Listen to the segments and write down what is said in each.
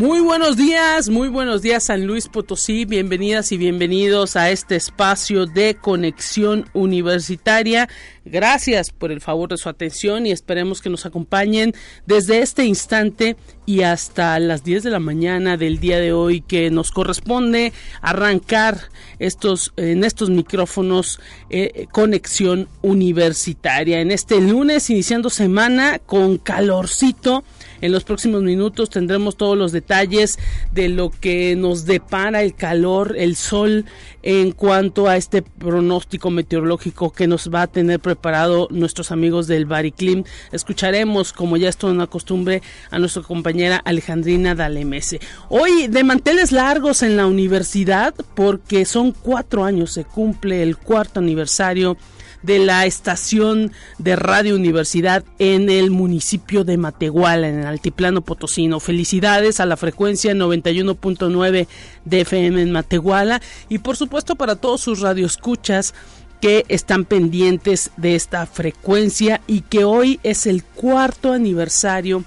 Muy buenos días, muy buenos días San Luis Potosí, bienvenidas y bienvenidos a este espacio de conexión universitaria. Gracias por el favor de su atención y esperemos que nos acompañen desde este instante y hasta las 10 de la mañana del día de hoy que nos corresponde arrancar estos en estos micrófonos eh, conexión universitaria en este lunes iniciando semana con calorcito en los próximos minutos tendremos todos los detalles de lo que nos depara el calor, el sol en cuanto a este pronóstico meteorológico que nos va a tener preparado nuestros amigos del Bariclim. Escucharemos, como ya es toda una costumbre, a nuestra compañera Alejandrina Dalemese. Hoy de manteles largos en la universidad porque son cuatro años, se cumple el cuarto aniversario de la estación de Radio Universidad en el municipio de Matehuala, en el Altiplano Potosino. Felicidades a la frecuencia 91.9 de FM en Matehuala y por supuesto para todos sus radioescuchas que están pendientes de esta frecuencia y que hoy es el cuarto aniversario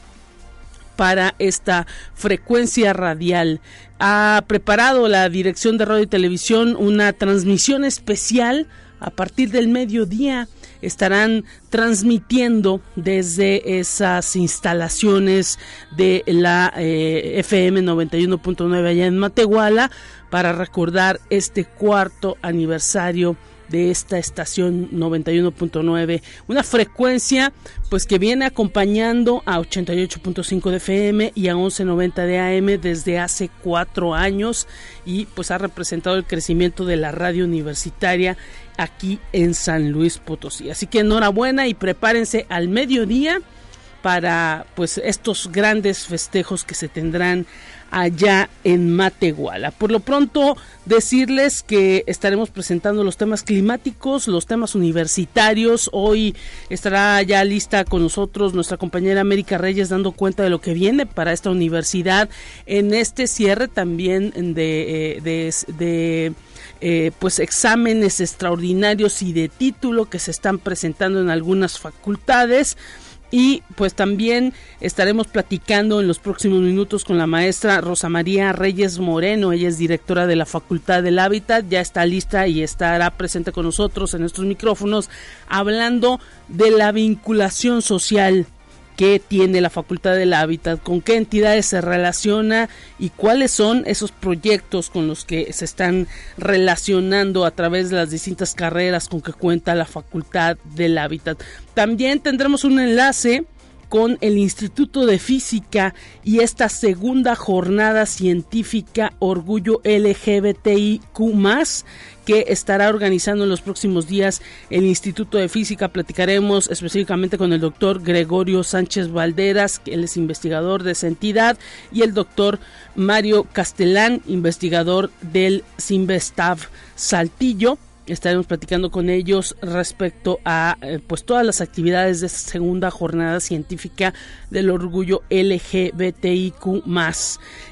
para esta frecuencia radial. Ha preparado la Dirección de Radio y Televisión una transmisión especial a partir del mediodía estarán transmitiendo desde esas instalaciones de la eh, FM 91.9 allá en Matehuala para recordar este cuarto aniversario de esta estación 91.9, una frecuencia pues que viene acompañando a 88.5 de FM y a 11.90 de AM desde hace cuatro años y pues ha representado el crecimiento de la radio universitaria aquí en San Luis Potosí. Así que enhorabuena y prepárense al mediodía para pues estos grandes festejos que se tendrán allá en Matehuala. Por lo pronto, decirles que estaremos presentando los temas climáticos, los temas universitarios. Hoy estará ya lista con nosotros nuestra compañera América Reyes dando cuenta de lo que viene para esta universidad en este cierre también de, eh, eh, pues exámenes extraordinarios y de título que se están presentando en algunas facultades y pues también estaremos platicando en los próximos minutos con la maestra Rosa María Reyes Moreno. Ella es directora de la Facultad del Hábitat, ya está lista y estará presente con nosotros en estos micrófonos hablando de la vinculación social qué tiene la Facultad del Hábitat, con qué entidades se relaciona y cuáles son esos proyectos con los que se están relacionando a través de las distintas carreras con que cuenta la Facultad del Hábitat. También tendremos un enlace con el Instituto de Física y esta segunda jornada científica Orgullo LGBTIQ que estará organizando en los próximos días el Instituto de Física. Platicaremos específicamente con el doctor Gregorio Sánchez Valderas, que él es investigador de esa entidad, y el doctor Mario Castellán, investigador del Simvestav Saltillo estaremos platicando con ellos respecto a eh, pues todas las actividades de esta segunda jornada científica del orgullo LGBTIQ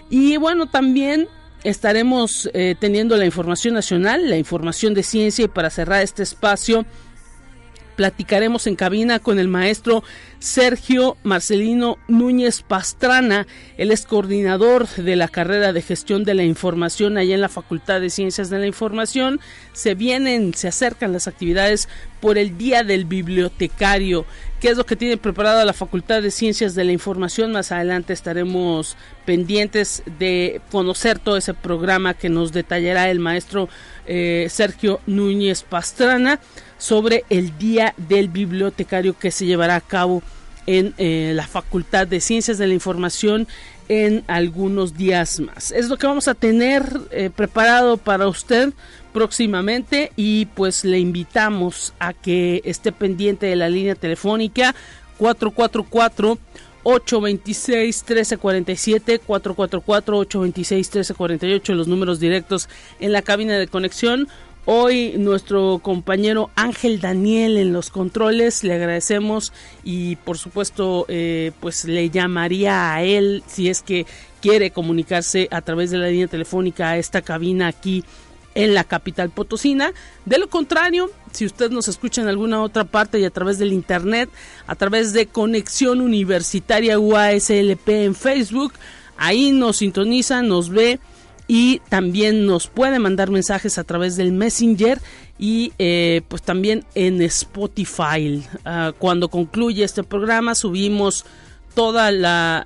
y bueno también estaremos eh, teniendo la información nacional la información de ciencia y para cerrar este espacio platicaremos en cabina con el maestro Sergio Marcelino Núñez Pastrana. Él es coordinador de la carrera de gestión de la información allá en la Facultad de Ciencias de la Información. Se vienen, se acercan las actividades por el Día del Bibliotecario. ¿Qué es lo que tiene preparada la Facultad de Ciencias de la Información? Más adelante estaremos pendientes de conocer todo ese programa que nos detallará el maestro eh, Sergio Núñez Pastrana sobre el Día del Bibliotecario que se llevará a cabo en eh, la Facultad de Ciencias de la Información en algunos días más. Es lo que vamos a tener eh, preparado para usted próximamente y pues le invitamos a que esté pendiente de la línea telefónica 444 826 1347 444 826 1348 los números directos en la cabina de conexión. Hoy nuestro compañero Ángel Daniel en los controles, le agradecemos y por supuesto eh, pues le llamaría a él si es que quiere comunicarse a través de la línea telefónica a esta cabina aquí en la capital potosina. De lo contrario, si usted nos escucha en alguna otra parte y a través del internet, a través de Conexión Universitaria UASLP en Facebook, ahí nos sintoniza, nos ve y también nos puede mandar mensajes a través del Messenger y eh, pues también en Spotify. Ah, cuando concluye este programa subimos todas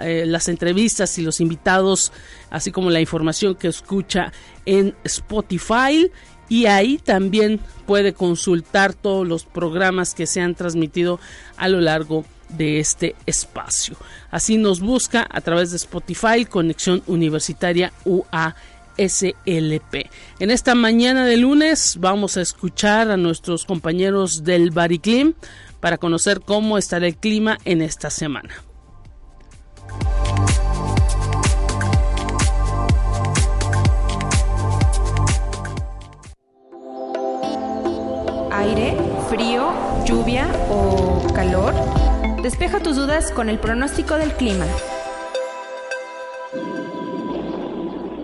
eh, las entrevistas y los invitados, así como la información que escucha en Spotify y ahí también puede consultar todos los programas que se han transmitido a lo largo de este espacio. Así nos busca a través de Spotify, Conexión Universitaria UA SLP. En esta mañana de lunes vamos a escuchar a nuestros compañeros del Bariclim para conocer cómo estará el clima en esta semana. Aire, frío, lluvia o calor. Despeja tus dudas con el pronóstico del clima.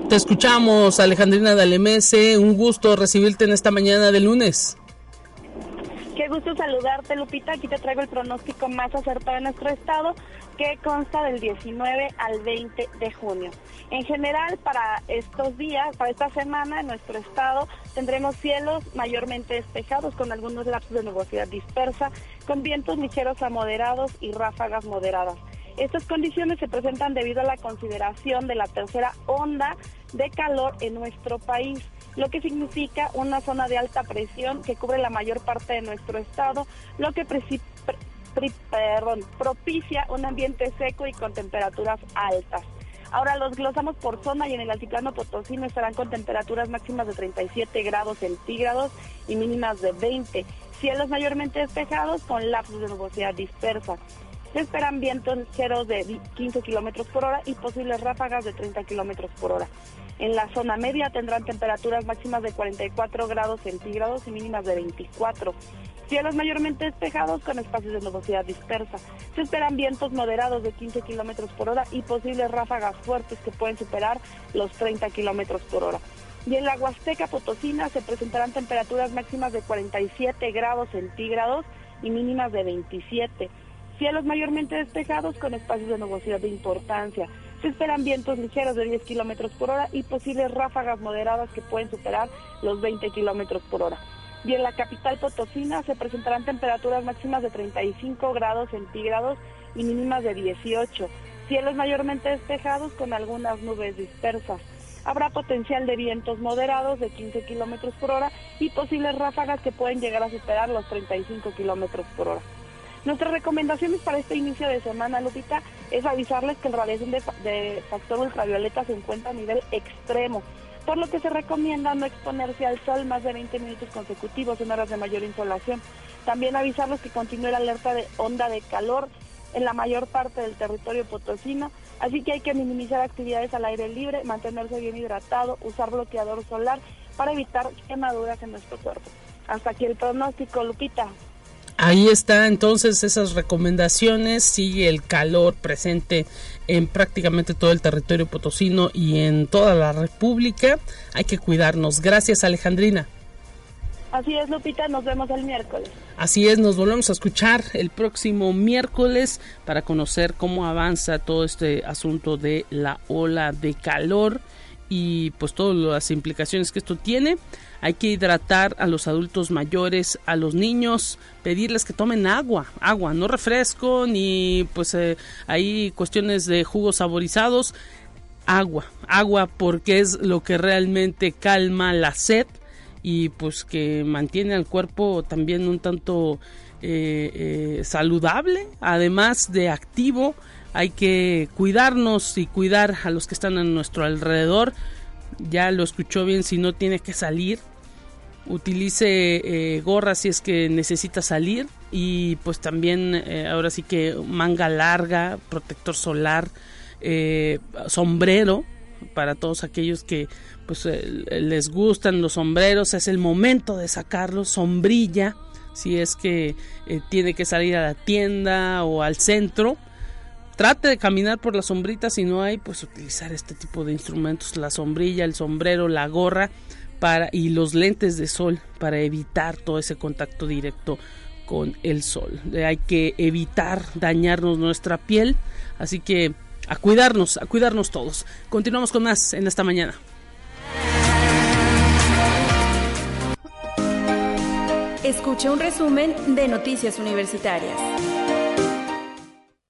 Te escuchamos, Alejandrina Dalemese. Un gusto recibirte en esta mañana de lunes. Qué gusto saludarte, Lupita. Aquí te traigo el pronóstico más acertado de nuestro estado, que consta del 19 al 20 de junio. En general, para estos días, para esta semana, en nuestro estado tendremos cielos mayormente despejados, con algunos lapsos de nubosidad dispersa, con vientos ligeros a moderados y ráfagas moderadas. Estas condiciones se presentan debido a la consideración de la tercera onda de calor en nuestro país, lo que significa una zona de alta presión que cubre la mayor parte de nuestro estado, lo que propicia un ambiente seco y con temperaturas altas. Ahora los glosamos por zona y en el altiplano potosino estarán con temperaturas máximas de 37 grados centígrados y mínimas de 20. Cielos mayormente despejados con lapsos de nubosidad dispersa. Se esperan vientos ligeros de 15 kilómetros por hora y posibles ráfagas de 30 kilómetros por hora. En la zona media tendrán temperaturas máximas de 44 grados centígrados y mínimas de 24. Cielos mayormente despejados con espacios de nubosidad dispersa. Se esperan vientos moderados de 15 kilómetros por hora y posibles ráfagas fuertes que pueden superar los 30 kilómetros por hora. Y en la Huasteca Potosina se presentarán temperaturas máximas de 47 grados centígrados y mínimas de 27. Cielos mayormente despejados con espacios de nubosidad de importancia. Se esperan vientos ligeros de 10 kilómetros por hora y posibles ráfagas moderadas que pueden superar los 20 kilómetros por hora. Y en la capital Potosina se presentarán temperaturas máximas de 35 grados centígrados y mínimas de 18. Cielos mayormente despejados con algunas nubes dispersas. Habrá potencial de vientos moderados de 15 kilómetros por hora y posibles ráfagas que pueden llegar a superar los 35 kilómetros por hora. Nuestras recomendaciones para este inicio de semana, Lupita, es avisarles que el radiación de, factor ultravioleta se encuentra a nivel extremo, por lo que se recomienda no exponerse al sol más de 20 minutos consecutivos en horas de mayor insolación. También avisarles que continúe la alerta de onda de calor en la mayor parte del territorio potosino, así que hay que minimizar actividades al aire libre, mantenerse bien hidratado, usar bloqueador solar para evitar quemaduras en nuestro cuerpo. Hasta aquí el pronóstico, Lupita. Ahí está entonces esas recomendaciones, sigue el calor presente en prácticamente todo el territorio potosino y en toda la República. Hay que cuidarnos. Gracias Alejandrina. Así es, Lupita, nos vemos el miércoles. Así es, nos volvemos a escuchar el próximo miércoles para conocer cómo avanza todo este asunto de la ola de calor y pues todas las implicaciones que esto tiene. Hay que hidratar a los adultos mayores, a los niños, pedirles que tomen agua, agua, no refresco ni pues eh, hay cuestiones de jugos saborizados, agua, agua porque es lo que realmente calma la sed y pues que mantiene al cuerpo también un tanto eh, eh, saludable, además de activo. Hay que cuidarnos y cuidar a los que están a nuestro alrededor. Ya lo escuchó bien, si no tiene que salir, utilice eh, gorra si es que necesita salir y pues también eh, ahora sí que manga larga, protector solar, eh, sombrero para todos aquellos que pues les gustan los sombreros, es el momento de sacarlos, sombrilla, si es que tiene que salir a la tienda o al centro, trate de caminar por la sombrita, si no hay, pues utilizar este tipo de instrumentos, la sombrilla, el sombrero, la gorra para y los lentes de sol para evitar todo ese contacto directo con el sol. Hay que evitar dañarnos nuestra piel, así que a cuidarnos, a cuidarnos todos. Continuamos con más en esta mañana. Escucha un resumen de Noticias Universitarias.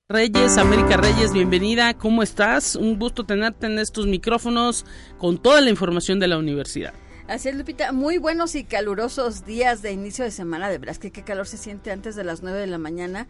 Reyes, América Reyes, bienvenida. ¿Cómo estás? Un gusto tenerte en estos micrófonos con toda la información de la universidad. Así es, Lupita. Muy buenos y calurosos días de inicio de semana. De verdad que qué calor se siente antes de las 9 de la mañana.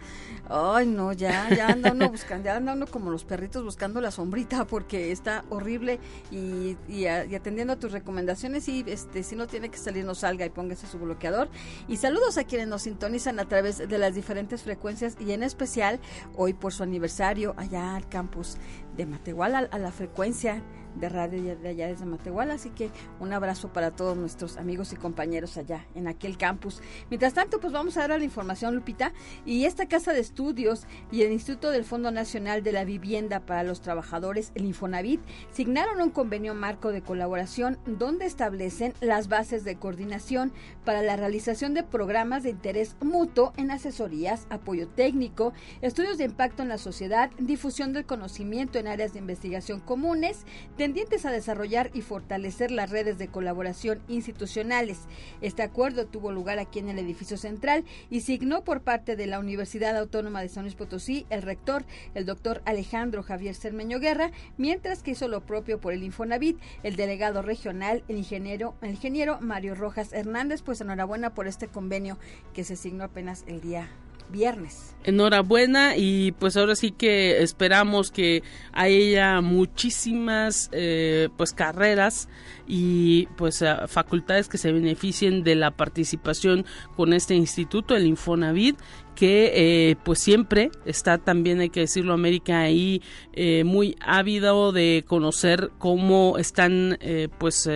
Ay, no, ya, ya anda uno buscando, ya anda uno como los perritos buscando la sombrita porque está horrible y, y, atendiendo a tus recomendaciones y este, si no tiene que salir, no salga y póngase su bloqueador. Y saludos a quienes nos sintonizan a través de las diferentes frecuencias y en especial hoy por su aniversario allá al campus de Matehuala, a la frecuencia de radio de allá desde Matehuala, así que un abrazo para todos nuestros amigos y compañeros allá en aquel campus. Mientras tanto, pues vamos a dar la información, Lupita, y esta Casa de Estudios y el Instituto del Fondo Nacional de la Vivienda para los Trabajadores, el Infonavit, signaron un convenio marco de colaboración donde establecen las bases de coordinación para la realización de programas de interés mutuo en asesorías, apoyo técnico, estudios de impacto en la sociedad, difusión del conocimiento áreas de investigación comunes, tendientes a desarrollar y fortalecer las redes de colaboración institucionales. Este acuerdo tuvo lugar aquí en el edificio central y signó por parte de la Universidad Autónoma de San Luis Potosí el rector, el doctor Alejandro Javier Cermeño Guerra, mientras que hizo lo propio por el Infonavit, el delegado regional, el ingeniero, el ingeniero Mario Rojas Hernández. Pues enhorabuena por este convenio que se signó apenas el día viernes. Enhorabuena y pues ahora sí que esperamos que haya muchísimas eh, pues carreras y pues facultades que se beneficien de la participación con este instituto, el Infonavit, que eh, pues siempre está también, hay que decirlo, América ahí eh, muy ávido de conocer cómo están pues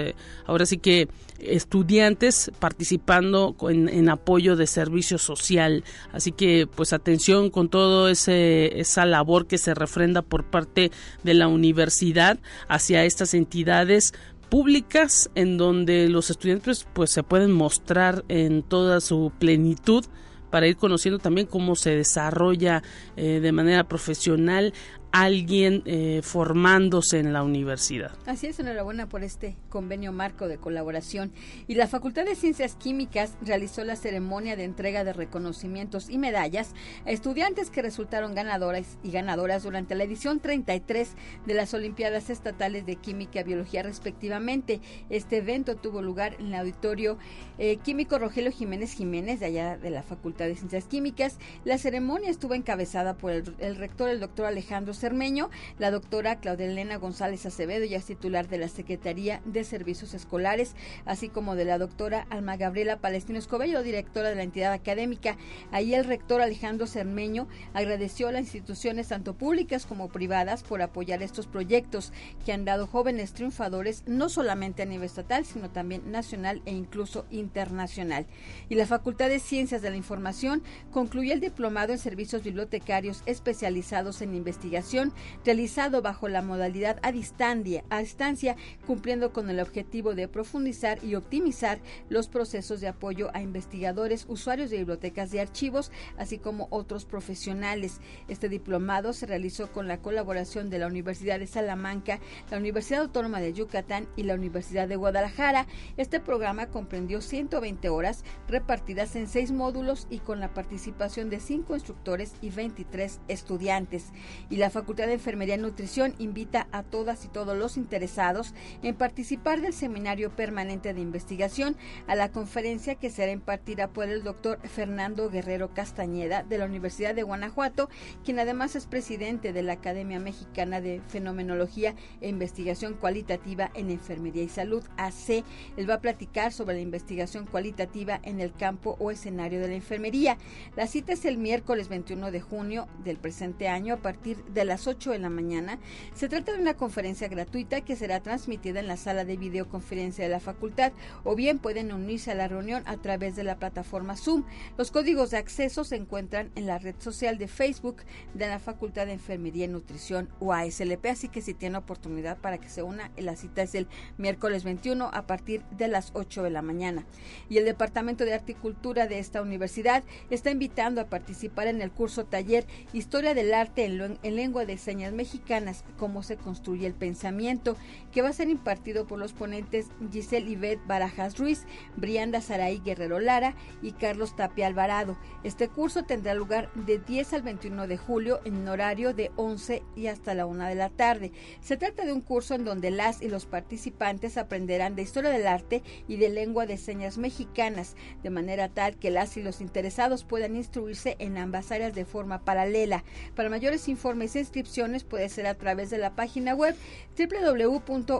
ahora sí que estudiantes participando en, apoyo de servicio social. Así que pues atención con todo ese esa labor que se refrenda por parte de la universidad hacia estas entidades públicas en donde los estudiantes pues se pueden mostrar en toda su plenitud para ir conociendo también cómo se desarrolla eh, de manera profesional alguien eh, formándose en la universidad. Así es, enhorabuena por este convenio marco de colaboración. Y la Facultad de Ciencias Químicas realizó la ceremonia de entrega de reconocimientos y medallas a estudiantes que resultaron ganadoras y ganadoras durante la edición 33 de las Olimpiadas Estatales de Química y Biología respectivamente. Este evento tuvo lugar en el auditorio eh, químico Rogelio Jiménez Jiménez, de allá de la Facultad de Ciencias Químicas. La ceremonia estuvo encabezada por el, el rector, el doctor Alejandro Cermeño, la doctora Claudia Elena González Acevedo, ya es titular de la Secretaría de Servicios Escolares, así como de la doctora Alma Gabriela Palestino Escobedo, directora de la entidad académica. Ahí el rector Alejandro Cermeño agradeció a las instituciones tanto públicas como privadas por apoyar estos proyectos que han dado jóvenes triunfadores no solamente a nivel estatal, sino también nacional e incluso internacional. Y la Facultad de Ciencias de la Información concluyó el diplomado en servicios bibliotecarios especializados en investigación realizado bajo la modalidad a distancia, a distancia, cumpliendo con el objetivo de profundizar y optimizar los procesos de apoyo a investigadores, usuarios de bibliotecas de archivos, así como otros profesionales. Este diplomado se realizó con la colaboración de la Universidad de Salamanca, la Universidad Autónoma de Yucatán y la Universidad de Guadalajara. Este programa comprendió 120 horas repartidas en seis módulos y con la participación de cinco instructores y 23 estudiantes. Y la Facultad de Enfermería y Nutrición invita a todas y todos los interesados en participar del Seminario Permanente de Investigación a la conferencia que será impartida por el doctor Fernando Guerrero Castañeda de la Universidad de Guanajuato, quien además es presidente de la Academia Mexicana de Fenomenología e Investigación Cualitativa en Enfermería y Salud, AC. Él va a platicar sobre la investigación cualitativa en el campo o escenario de la enfermería. La cita es el miércoles 21 de junio del presente año a partir de a las 8 de la mañana. Se trata de una conferencia gratuita que será transmitida en la sala de videoconferencia de la facultad o bien pueden unirse a la reunión a través de la plataforma Zoom. Los códigos de acceso se encuentran en la red social de Facebook de la Facultad de Enfermería y Nutrición UASLP, así que si tiene oportunidad para que se una, la cita es el miércoles 21 a partir de las 8 de la mañana. Y el Departamento de Articultura de esta universidad está invitando a participar en el curso taller Historia del Arte en, Lengua de Señas Mexicanas, cómo se construye el pensamiento, que va a ser impartido por los ponentes Giselle Yvette Barajas Ruiz, Brianda Saraí Guerrero Lara y Carlos Tapia Alvarado. Este curso tendrá lugar de 10 al 21 de julio en horario de 11 y hasta la 1 de la tarde. Se trata de un curso en donde las y los participantes aprenderán de historia del arte y de lengua de señas mexicanas, de manera tal que las y los interesados puedan instruirse en ambas áreas de forma paralela. Para mayores informes e inscripciones puede ser a través de la página web www.uaslp.mx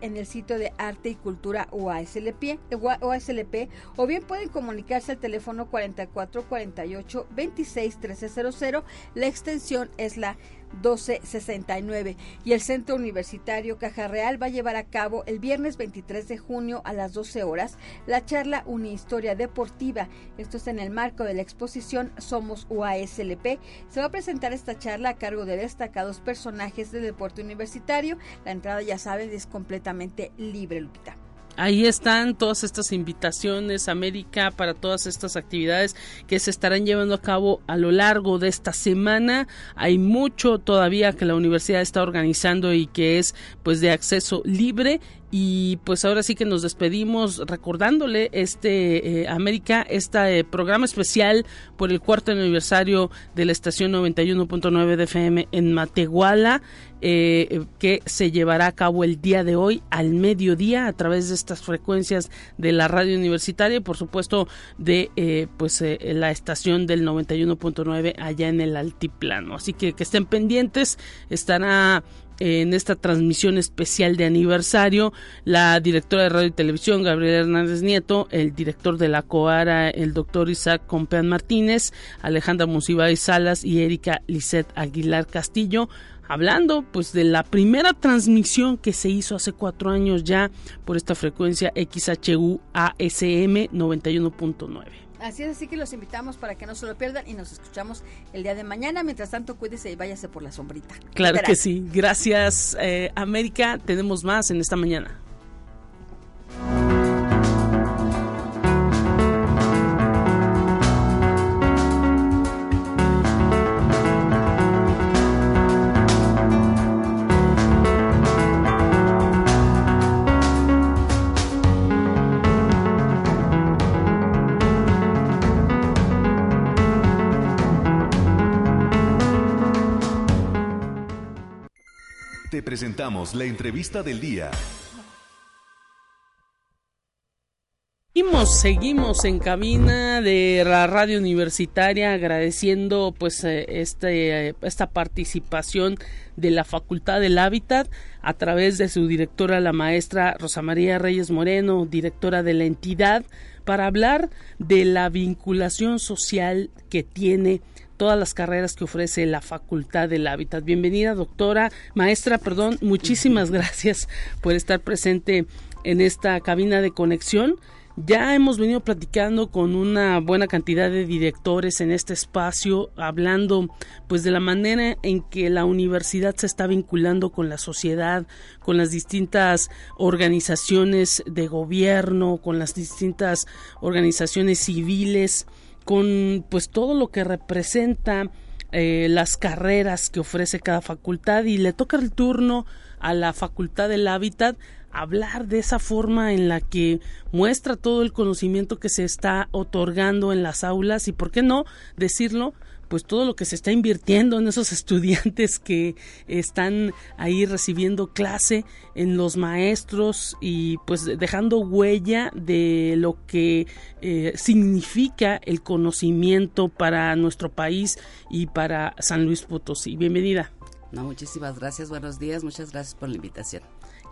en el sitio de Arte y Cultura UASLP, UASLP o bien pueden comunicarse al teléfono 44 48 26 1300. La extensión es la 1269 y el Centro Universitario Caja Real va a llevar a cabo el viernes 23 de junio a las 12 horas la charla Historia Deportiva. Esto es en el marco de la exposición Somos UASLP. Se va a presentar esta charla a cargo de destacados personajes del deporte universitario. La entrada, ya saben, es completamente libre, Lupita. Ahí están todas estas invitaciones, América, para todas estas actividades que se estarán llevando a cabo a lo largo de esta semana. Hay mucho todavía que la universidad está organizando y que es pues de acceso libre y pues ahora sí que nos despedimos recordándole este eh, América, este programa especial por el cuarto aniversario de la estación 91.9 de FM en Matehuala, eh, que se llevará a cabo el día de hoy al mediodía a través de estas frecuencias de la radio universitaria y por supuesto de eh, pues la estación del 91.9 allá en el altiplano. Así que que estén pendientes, estará en esta transmisión especial de aniversario, la directora de radio y televisión, Gabriela Hernández Nieto, el director de la COARA, el doctor Isaac Compeán Martínez, Alejandra y Salas y Erika Lisset Aguilar Castillo, hablando pues de la primera transmisión que se hizo hace cuatro años ya por esta frecuencia XHU ASM 91.9. Así es, así que los invitamos para que no se lo pierdan y nos escuchamos el día de mañana. Mientras tanto, cuídese y váyase por la sombrita. Claro que sí. Gracias, eh, América. Tenemos más en esta mañana. Presentamos la entrevista del día. Seguimos, seguimos en cabina de la radio universitaria agradeciendo pues eh, este, esta participación de la Facultad del Hábitat a través de su directora la maestra Rosa María Reyes Moreno, directora de la entidad, para hablar de la vinculación social que tiene todas las carreras que ofrece la Facultad del Hábitat. Bienvenida, doctora, maestra, perdón, muchísimas gracias por estar presente en esta cabina de conexión. Ya hemos venido platicando con una buena cantidad de directores en este espacio, hablando pues de la manera en que la universidad se está vinculando con la sociedad, con las distintas organizaciones de gobierno, con las distintas organizaciones civiles con pues todo lo que representa eh, las carreras que ofrece cada facultad y le toca el turno a la facultad del hábitat hablar de esa forma en la que muestra todo el conocimiento que se está otorgando en las aulas y por qué no decirlo pues todo lo que se está invirtiendo en esos estudiantes que están ahí recibiendo clase en los maestros y pues dejando huella de lo que eh, significa el conocimiento para nuestro país y para San Luis Potosí. Bienvenida. No, muchísimas gracias, buenos días, muchas gracias por la invitación.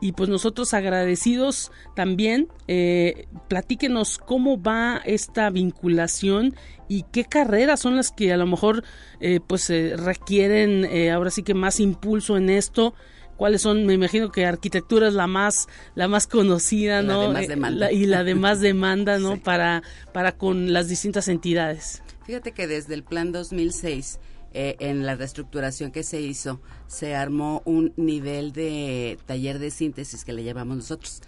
Y pues nosotros agradecidos también, eh, platíquenos cómo va esta vinculación y qué carreras son las que a lo mejor eh, pues requieren eh, ahora sí que más impulso en esto. Cuáles son me imagino que arquitectura es la más la más conocida no eh, y la de más demanda no para para con las distintas entidades. Fíjate que desde el plan 2006 eh, en la reestructuración que se hizo, se armó un nivel de taller de síntesis que le llamamos nosotros.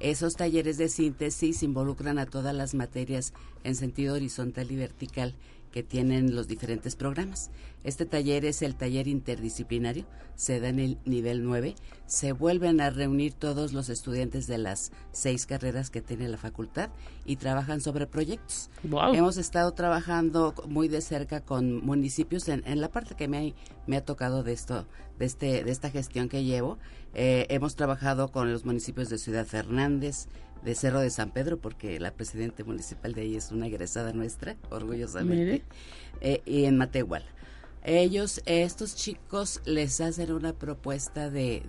Esos talleres de síntesis involucran a todas las materias en sentido horizontal y vertical que tienen los diferentes programas. Este taller es el taller interdisciplinario, se da en el nivel 9. Se vuelven a reunir todos los estudiantes de las seis carreras que tiene la facultad y trabajan sobre proyectos. Hemos estado trabajando muy de cerca con municipios en, la parte que me, me ha tocado de esto, de, este, de esta gestión que llevo. Eh, hemos trabajado con los municipios de Ciudad Fernández, de Cerro de San Pedro, porque la presidenta municipal de ahí es una egresada nuestra, orgullosamente, eh, y en Matehuala. Ellos, estos chicos, les hacen una propuesta de,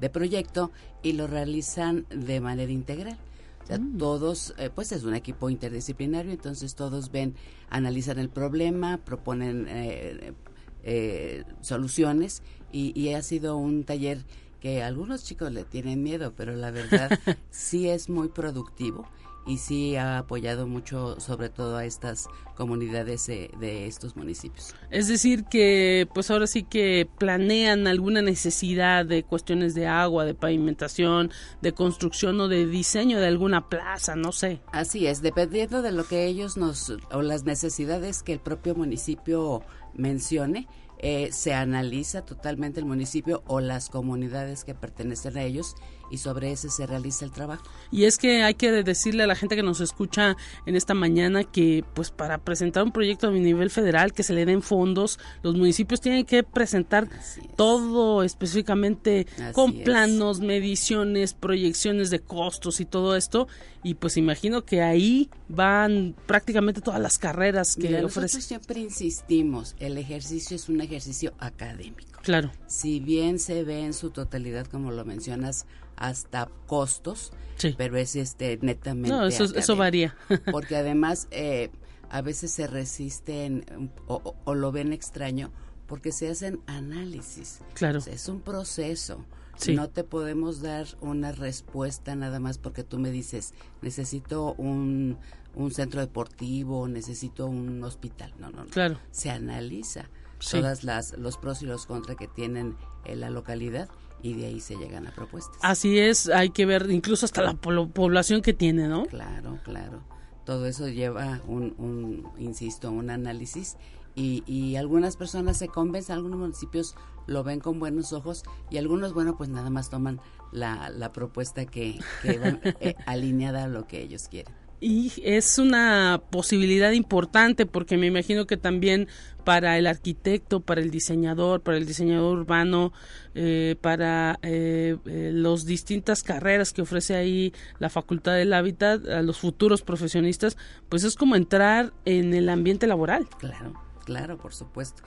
de, proyecto y lo realizan de manera integral. O sea, mm. todos, eh, pues es un equipo interdisciplinario, entonces todos ven, analizan el problema, proponen eh, soluciones y, y ha sido un taller que algunos chicos le tienen miedo, pero la verdad sí es muy productivo y sí ha apoyado mucho sobre todo a estas comunidades eh, de estos municipios. Es decir que pues ahora sí que planean alguna necesidad de cuestiones de agua, de pavimentación, de construcción o de diseño de alguna plaza, no sé. Así es, dependiendo de lo que ellos nos o las necesidades que el propio municipio mencione, eh, se analiza totalmente el municipio o las comunidades que pertenecen a ellos y sobre ese se realiza el trabajo. Y es que hay que decirle a la gente que nos escucha en esta mañana que pues para presentar un proyecto a nivel federal que se le den fondos, los municipios tienen que presentar todo específicamente con planos, mediciones, proyecciones de costos y todo esto y pues imagino que ahí van prácticamente todas las carreras que Mira, ofrece. Nosotros siempre insistimos, el ejercicio es un ejercicio académico. Claro. Si bien se ve en su totalidad, como lo mencionas, hasta costos, pero es este netamente. No, eso, eso varía. porque además eh, a veces se resisten o, lo ven extraño porque se hacen análisis. Claro. es un proceso. No te podemos dar una respuesta nada más porque tú me dices, necesito un, un centro deportivo, necesito un hospital. No, no, no. Claro. Se analiza todas las los pros y los contras que tienen en la localidad y de ahí se llegan a propuestas. Así es, hay que ver incluso hasta la población que tiene, ¿no? Claro, claro. Todo eso lleva un, un insisto, un análisis y, y, algunas personas se convencen, algunos municipios lo ven con buenos ojos y algunos, bueno, pues nada más toman la, la propuesta que, que va eh, alineada a lo que ellos quieren. Y es una posibilidad importante porque me imagino que también para el arquitecto, para el diseñador, para el diseñador urbano, eh, para eh, eh, las distintas carreras que ofrece ahí la Facultad del Hábitat, a los futuros profesionistas, pues es como entrar en el ambiente laboral. Claro, claro, por supuesto.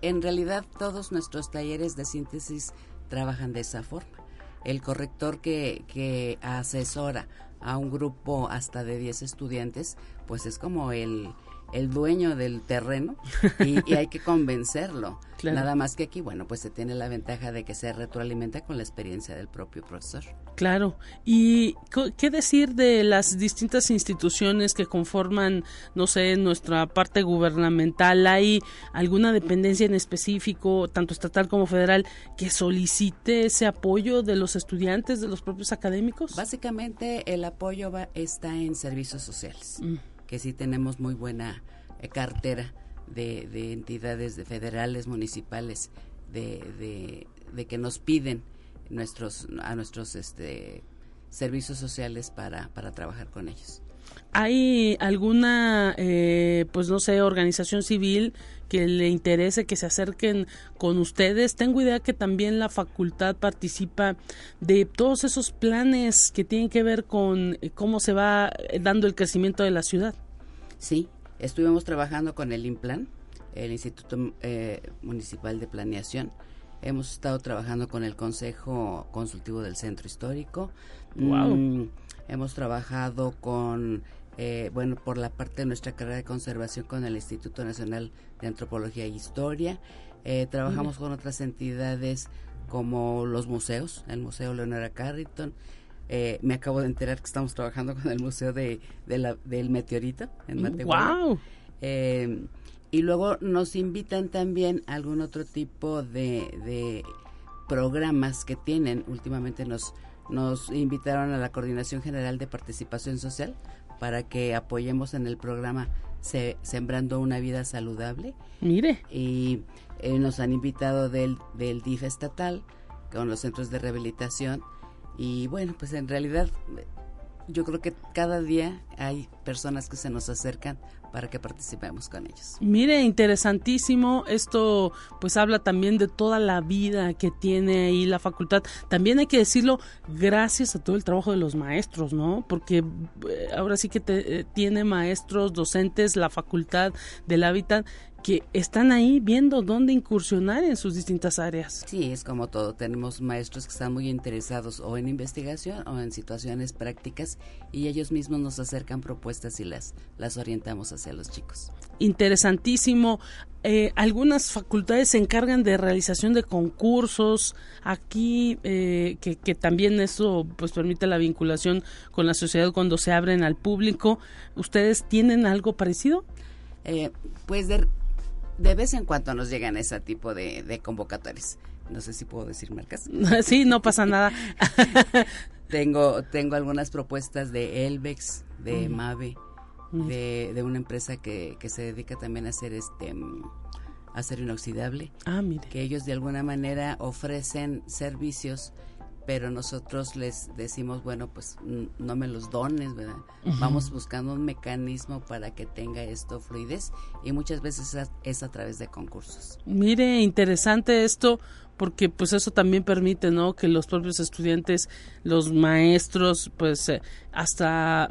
En realidad todos nuestros talleres de síntesis trabajan de esa forma. El corrector que, que asesora a un grupo hasta de 10 estudiantes, pues es como el, el dueño del terreno y, hay que convencerlo. Nada más que aquí, bueno, pues se tiene la ventaja de que se retroalimenta con la experiencia del propio profesor. Claro. ¿Y qué decir de las distintas instituciones que conforman, no sé, nuestra parte gubernamental? ¿Hay alguna dependencia en específico, tanto estatal como federal, que solicite ese apoyo de los estudiantes, de los propios académicos? Básicamente el apoyo va, está en servicios sociales. Mm que sí tenemos muy buena eh, cartera de, entidades de federales, municipales, de, de, que nos piden nuestros a nuestros este servicios sociales para, para trabajar con ellos. ¿Hay alguna, eh, pues no sé, organización civil que le interese que se acerquen con ustedes? Tengo idea que también la facultad participa de todos esos planes que tienen que ver con eh, cómo se va dando el crecimiento de la ciudad. Sí, estuvimos trabajando con el IMPLAN, el Instituto eh, Municipal de Planeación, Hemos estado trabajando con el Consejo Consultivo del Centro Histórico. Wow. Mm, hemos trabajado con, eh, bueno, por la parte de nuestra carrera de conservación con el Instituto Nacional de Antropología e Historia. Eh, trabajamos con otras entidades como los museos, el Museo Leonora Carrington. Eh, me acabo de enterar que estamos trabajando con el Museo de, de la- del Meteorito en Matehuala. Wow. Eh, y luego nos invitan también a algún otro tipo de, de programas que tienen. Últimamente nos, nos invitaron a la Coordinación General de Participación Social para que apoyemos en el programa Se- Sembrando una Vida Saludable. Mire. Y eh, nos han invitado del, del DIF estatal con los centros de rehabilitación. Y bueno, pues en realidad eh, yo creo que cada día hay personas que se nos acercan para que participemos con ellos. Mire, interesantísimo. Esto pues habla también de toda la vida que tiene ahí la facultad. También hay que decirlo gracias a todo el trabajo de los maestros, ¿no? Porque eh, ahora sí que te- eh, tiene maestros, docentes, la facultad del hábitat que están ahí viendo dónde incursionar en sus distintas áreas. Sí, es como todo. Tenemos maestros que están muy interesados o en investigación o en situaciones prácticas y ellos mismos nos acercan propuestas y las, las orientamos hacia los chicos. interesantísimo. Eh, algunas facultades se encargan de realización de concursos. Aquí, eh, que, que también eso pues permite la vinculación con la sociedad cuando se abren al público. ¿Ustedes tienen algo parecido? Eh, pues de, de vez en cuando nos llegan ese tipo de, de convocatorias. No sé si puedo decir marcas. sí, no pasa nada. Tengo, tengo algunas propuestas de Elvex, de Mave, de, de una empresa que, que se dedica también a hacer este acero inoxidable, ah, mire. que ellos de alguna manera ofrecen servicios, pero nosotros les decimos, bueno, pues no me los dones, ¿verdad? Vamos buscando un mecanismo para que tenga esto fluidez y muchas veces es a, es a través de concursos. Mire, interesante esto porque pues eso también permite, ¿no? Que los propios estudiantes, los maestros, pues eh, hasta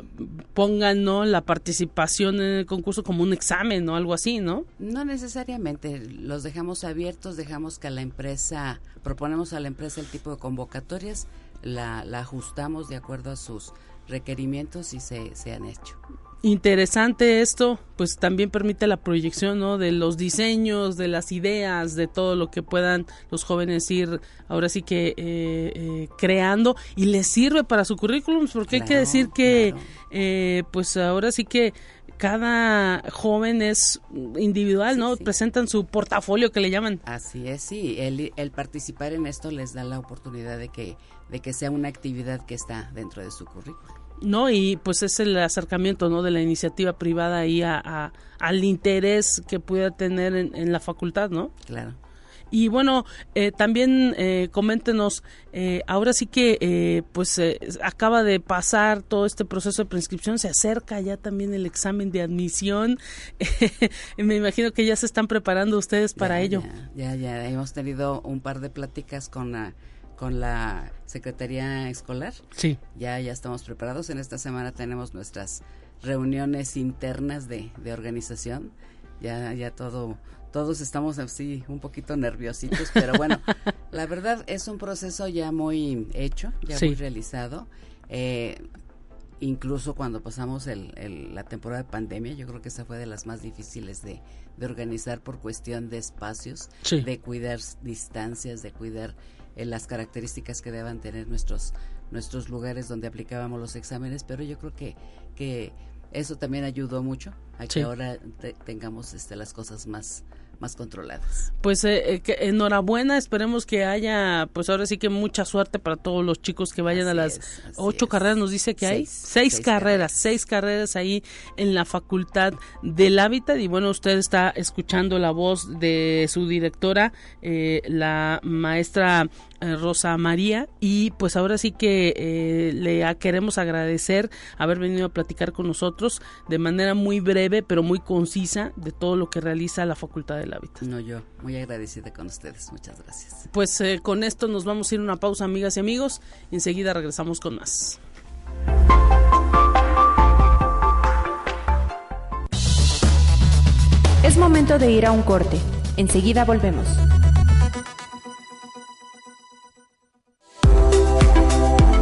pongan, ¿no? La participación en el concurso como un examen o algo así, ¿no? No necesariamente, los dejamos abiertos, dejamos que la empresa, proponemos a la empresa el tipo de convocatorias, la, la ajustamos de acuerdo a sus requerimientos y se, se han hecho. Interesante esto, pues también permite la proyección, ¿no? De los diseños, de las ideas, de todo lo que puedan los jóvenes ir, ahora sí que eh, eh, creando y les sirve para su currículum, porque hay que decir que, claro. eh, pues ahora sí que cada joven es individual, Sí, ¿no? sí. Presentan su portafolio que le llaman. Así es, sí, el, el participar en esto les da la oportunidad de que, de que sea una actividad que está dentro de su currículum. ¿No? Y pues es el acercamiento, ¿no? De la iniciativa privada ahí a, a- al interés que pueda tener en, en la facultad, ¿no? Claro. Y bueno, eh, también eh, coméntenos, eh, ahora sí que eh, pues eh, acaba de pasar todo este proceso de prescripción, se acerca ya también el examen de admisión, me imagino que ya se están preparando ustedes para Ya, ello. Ya, ya, ya hemos tenido un par de pláticas con la, con la Secretaría Escolar. Sí. Ya, ya estamos preparados. En esta semana tenemos nuestras reuniones internas de, de organización. Ya, ya todo, todos estamos así un poquito nerviositos, pero bueno, la verdad es un proceso ya muy hecho, ya Sí. muy realizado. Eh, incluso cuando pasamos el, el- la temporada de pandemia, yo creo que esa fue de las más difíciles de, de organizar por cuestión de espacios, Sí. de cuidar distancias, de cuidar eh, las características que deban tener nuestros nuestros lugares donde aplicábamos los exámenes, pero yo creo que que eso también ayudó mucho a que Sí. ahora te- tengamos este las cosas más más controladas. Pues eh, eh, que enhorabuena, esperemos que haya, pues ahora sí que mucha suerte para todos los chicos que vayan a las es, ocho es. carreras, nos dice que hay Seis, carreras, carreras. seis carreras ahí en la Facultad del Hábitat y bueno, usted está escuchando la voz de su directora, eh, la maestra Rosa María y pues ahora sí que eh, le queremos agradecer haber venido a platicar con nosotros de manera muy breve pero muy concisa de todo lo que realiza la Facultad del Hábitat. No yo, muy agradecida con ustedes. Muchas gracias. Pues eh, con esto nos vamos a ir a una pausa, amigas y amigos. y enseguida regresamos con más. Es momento de ir a un corte. Enseguida volvemos.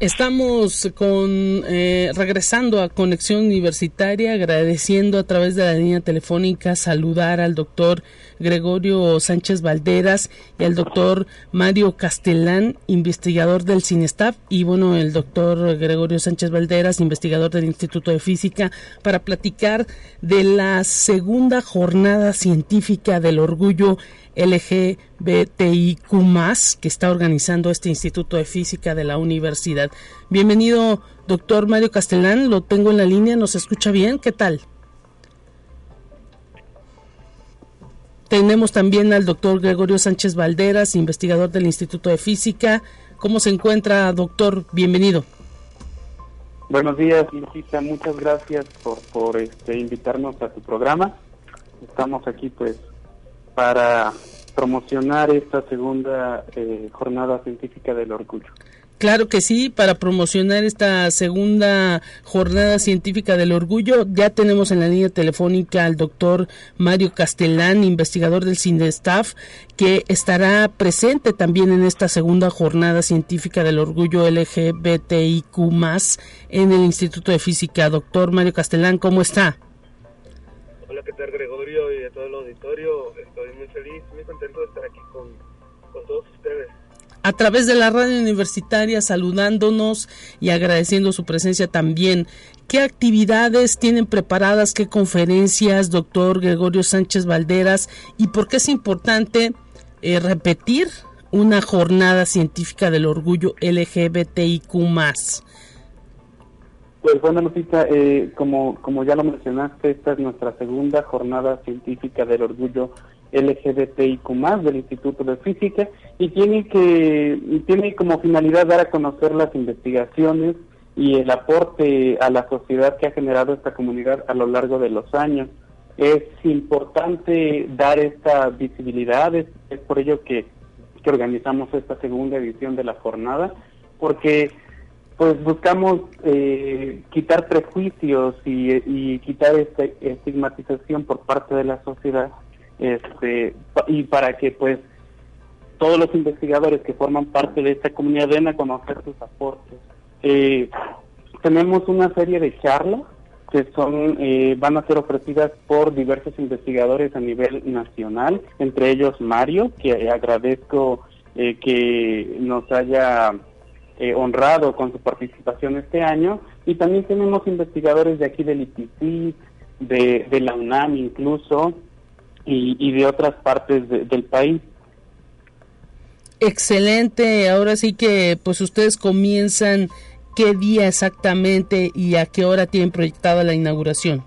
Estamos con eh, regresando a Conexión Universitaria, agradeciendo a través de la línea telefónica saludar al doctor Gregorio Sánchez Valderas y al doctor Mario Castellán, investigador del CINESTAF, y bueno, el doctor Gregorio Sánchez Valderas, investigador del Instituto de Física, para platicar de la segunda jornada científica del orgullo LGBTIQ que está organizando este Instituto de Física de la Universidad. Bienvenido, doctor Mario Castellán, lo tengo en la línea, ¿nos escucha bien? ¿Qué tal? Tenemos también al doctor Gregorio Sánchez Valderas, investigador del Instituto de Física. ¿Cómo se encuentra, doctor? Bienvenido. Buenos días, Luisita. Muchas gracias por, por este, invitarnos a tu programa. Estamos aquí, pues, para promocionar esta segunda eh, jornada científica del orgullo. Claro que sí, para promocionar esta segunda jornada científica del orgullo, ya tenemos en la línea telefónica al doctor Mario Castellán, investigador del CINDESTAF, que estará presente también en esta segunda jornada científica del orgullo LGBTIQ en el Instituto de Física. Doctor Mario Castellán, ¿cómo está? ¿Qué tal Gregorio y a todo el auditorio? Estoy muy feliz, muy contento de estar aquí con, todos ustedes. A través de la radio universitaria, saludándonos y agradeciendo su presencia también. ¿Qué actividades tienen preparadas? ¿Qué conferencias, doctor Gregorio Sánchez Valderas? ¿Y por qué es importante eh, repetir una jornada científica del orgullo LGBTIQ? Pues bueno, Lupita, eh, como, como ya lo mencionaste, esta es nuestra segunda jornada científica del orgullo LGBTIQ del Instituto de Física y tiene que tiene como finalidad dar a conocer las investigaciones y el aporte a la sociedad que ha generado esta comunidad a lo largo de los años. Es importante dar esta visibilidad, es, es por ello que, que organizamos esta segunda edición de la jornada, porque pues buscamos eh, quitar prejuicios y, quitar esta estigmatización por parte de la sociedad este y para que pues todos los investigadores que forman parte de esta comunidad den a conocer sus aportes. Eh, tenemos una serie de charlas que son eh, van a ser ofrecidas por diversos investigadores a nivel nacional entre ellos Mario que agradezco que nos haya eh, honrado con su participación este año y también tenemos investigadores de aquí del IPC, de, de la UNAM incluso y, de otras partes del país. Excelente, ahora sí que pues ustedes comienzan qué día exactamente y a qué hora tienen proyectada la inauguración.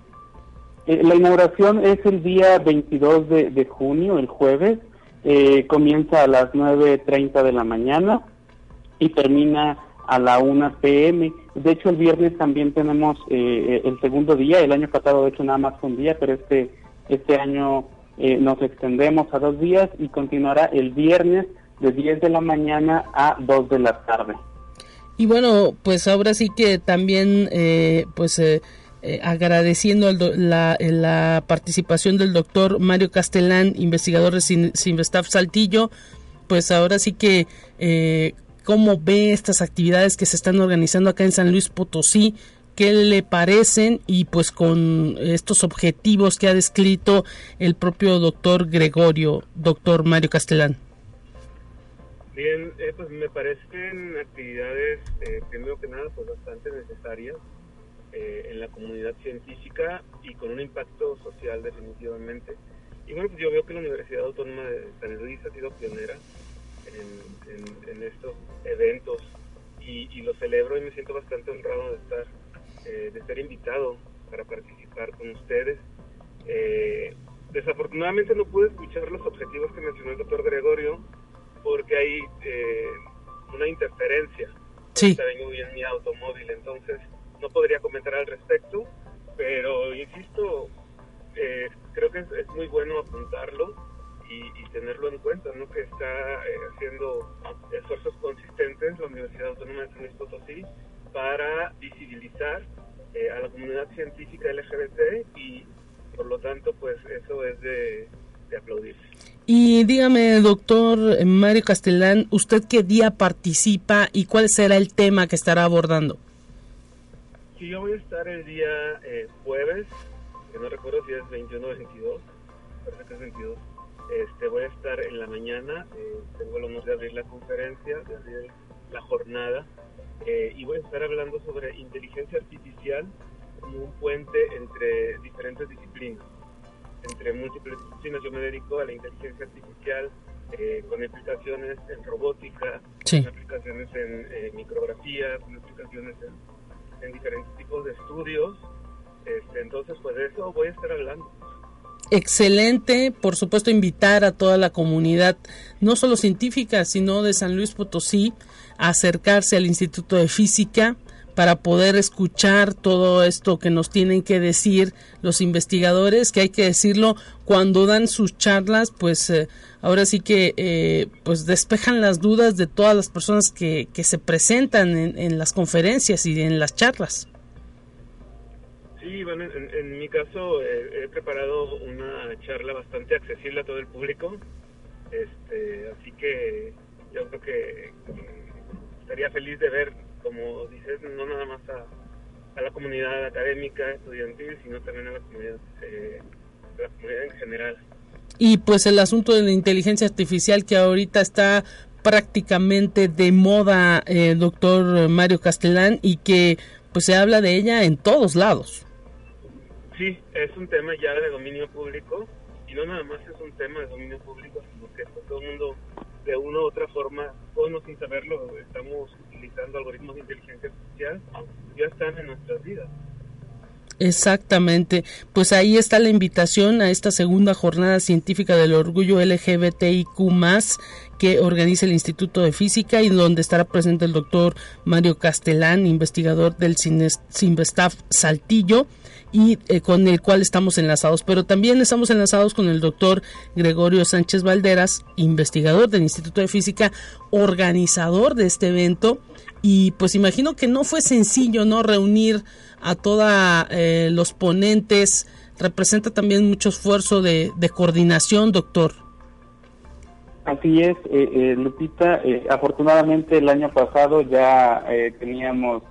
Eh, la inauguración es el día 22 de, junio, el jueves, eh, comienza a las 9.30 de la mañana y termina a la 1 pm. De hecho, el viernes también tenemos eh, el segundo día. El año pasado, de hecho, nada más fue un día, pero este, este año eh, nos extendemos a dos días y continuará el viernes de 10 de la mañana a 2 de la tarde. Y bueno, pues ahora sí que también, eh, pues agradeciendo la, la, participación del doctor Mario Castellán, investigador de Sinvestaf Saltillo, pues ahora sí que cómo ve estas actividades que se están organizando acá en San Luis Potosí, qué le parecen y pues con estos objetivos que ha descrito el propio doctor Gregorio, doctor Mario Castellán. Bien, eh, pues me parecen actividades, eh, primero que nada, pues bastante necesarias eh, en la comunidad científica y con un impacto social definitivamente. Y bueno, pues yo veo que la Universidad Autónoma de San Luis ha sido pionera en, estos eventos y, lo celebro y me siento bastante honrado de estar, eh, de ser invitado para participar con ustedes. Eh, desafortunadamente no pude escuchar los objetivos que mencionó el doctor Gregorio porque hay eh, una interferencia. Sí. Vengo en mi automóvil, entonces no podría comentar al respecto, pero insisto, creo que es muy bueno apuntarlo y, tenerlo en cuenta, ¿no? que está eh, haciendo esfuerzos consistentes la Universidad Autónoma de San Luis Potosí para visibilizar eh, a la comunidad científica LGBT y por lo tanto pues eso es de, de aplaudirse. Y dígame, doctor Mario Castellán, ¿usted qué día participa y cuál será el tema que estará abordando? Sí, yo voy a estar el día eh, jueves, que no recuerdo si es 21 o 22, parece que es 22. Este, voy a estar en la mañana, eh, tengo el honor de abrir la conferencia, de abrir la jornada, eh, y voy a estar hablando sobre inteligencia artificial como un puente entre diferentes disciplinas entre múltiples disciplinas. Yo me dedico a la inteligencia artificial eh, con aplicaciones en robótica, con aplicaciones en eh, micrografía, con aplicaciones en, diferentes tipos de estudios. Este, entonces, pues de eso voy a estar hablando. Excelente, por supuesto, invitar a toda la comunidad, no solo científica, sino de San Luis Potosí, a acercarse al Instituto de Física para poder escuchar todo esto que nos tienen que decir los investigadores, que hay que decirlo cuando dan sus charlas, pues eh, ahora sí que eh, pues despejan las dudas de todas las personas que, que se presentan en, las conferencias y en las charlas. Sí, bueno, en, mi caso eh, he preparado una charla bastante accesible a todo el público, este, así que yo creo que estaría feliz de ver como dices, no nada más a, la comunidad académica, estudiantil, sino también a la comunidad, eh, la comunidad en general. Y pues el asunto de la inteligencia artificial que ahorita está prácticamente de moda, eh, doctor Mario Castellán, y que pues se habla de ella en todos lados. Sí, es un tema ya de dominio público, y no nada más es un tema de dominio público, sino que todo el mundo de una u otra forma, todos sin saberlo, estamos utilizando algoritmos de inteligencia artificial, ya están en nuestras vidas. Exactamente, pues ahí está la invitación a esta segunda jornada científica del orgullo LGBTIQ que organiza el Instituto de Física y donde estará presente el doctor Mario Castellán, investigador del Cinvestaff Saltillo y eh, con el cual estamos enlazados, pero también estamos enlazados con el doctor Gregorio Sánchez Valderas, investigador del Instituto de Física, organizador de este evento y pues imagino que no fue sencillo no reunir a todos eh, los ponentes. Representa también mucho esfuerzo de, coordinación doctor. Así es eh, Lupita. Afortunadamente el año pasado ya teníamos